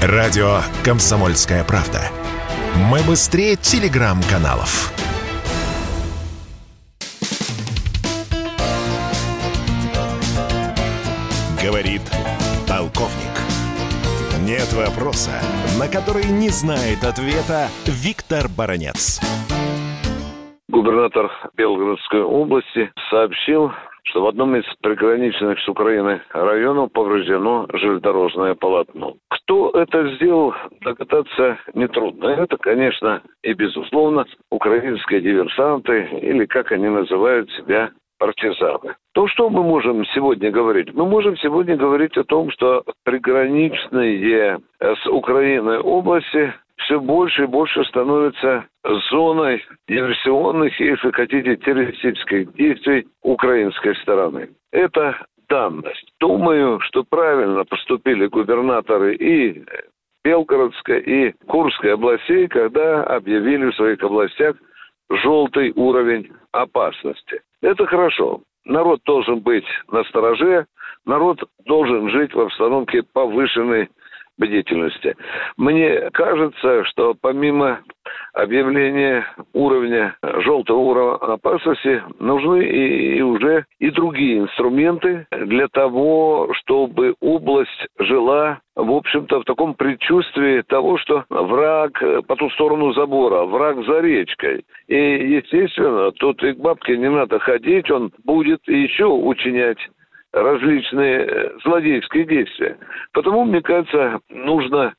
Радио «Комсомольская правда». Мы быстрее телеграм-каналов. Говорит полковник. Нет вопроса, на который не знает ответа Виктор Баранец. Губернатор Белгородской области сообщил что в одном из приграничных с Украиной районов повреждено железнодорожное полотно. Кто это сделал, догадаться нетрудно. Это, конечно, и безусловно украинские диверсанты, или как они называют себя, партизаны. То, что мы можем сегодня говорить? Мы можем сегодня говорить о том, что приграничные с Украиной области все больше и больше становятся зоной диверсионных, если хотите, террористических действий украинской стороны. Это данность. Думаю, что правильно поступили губернаторы и Белгородской, и Курской областей, когда объявили в своих областях желтый уровень опасности. Это хорошо. Народ должен быть на стороже, народ должен жить в обстановке повышенной бдительности. Мне кажется, что помимо объявления уровня желтого уровня опасности нужны и, и уже и другие инструменты для того, чтобы область жила в общем-то, в таком предчувствии того, что враг по ту сторону забора, враг за речкой. И, естественно, тут и к бабке не надо ходить, он будет еще учинять различные э, злодейские действия. Потому, мне кажется, нужно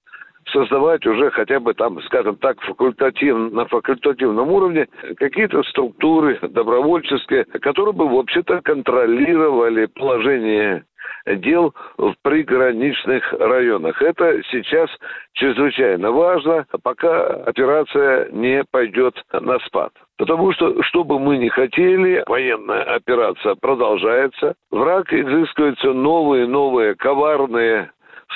создавать уже хотя бы там, скажем так, факультатив, на факультативном уровне какие-то структуры добровольческие, которые бы, вообще-то, контролировали положение дел в приграничных районах. Это сейчас чрезвычайно важно, пока операция не пойдет на спад. Потому что, что бы мы ни хотели, военная операция продолжается. Враг изыскивает все новые, новые коварные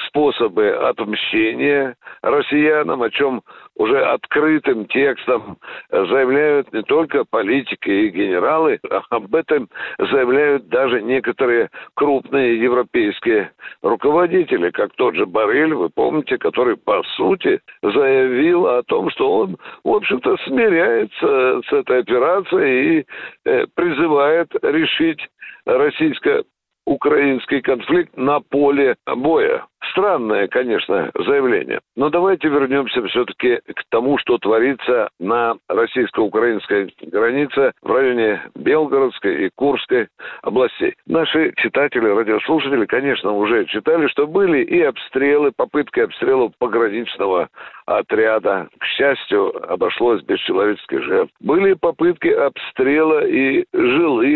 способы отмщения россиянам, о чем уже открытым текстом заявляют не только политики и генералы, а об этом заявляют даже некоторые крупные европейские руководители, как тот же Барель, вы помните, который по сути заявил о том, что он, в общем-то, смиряется с этой операцией и э, призывает решить российско украинский конфликт на поле боя. Странное, конечно, заявление. Но давайте вернемся все-таки к тому, что творится на российско-украинской границе в районе Белгородской и Курской областей. Наши читатели, радиослушатели, конечно, уже читали, что были и обстрелы, попытки обстрелов пограничного отряда. К счастью, обошлось без человеческих жертв. Были попытки обстрела и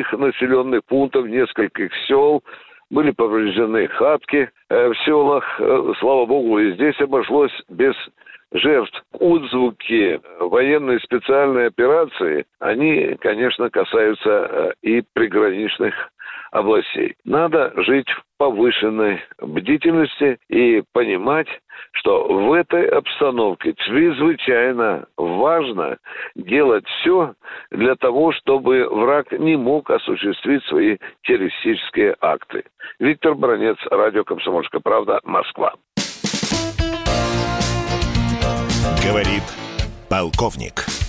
жилых населенных пунктов нескольких сел, были повреждены хатки э, в селах. Э, слава богу, и здесь обошлось без жертв. Отзвуки военной специальной операции, они, конечно, касаются э, и приграничных областей. Надо жить в повышенной бдительности и понимать, что в этой обстановке чрезвычайно важно делать все для того, чтобы враг не мог осуществить свои террористические акты. Виктор Бронец, радио «Комсомольская правда», Москва. Говорит полковник.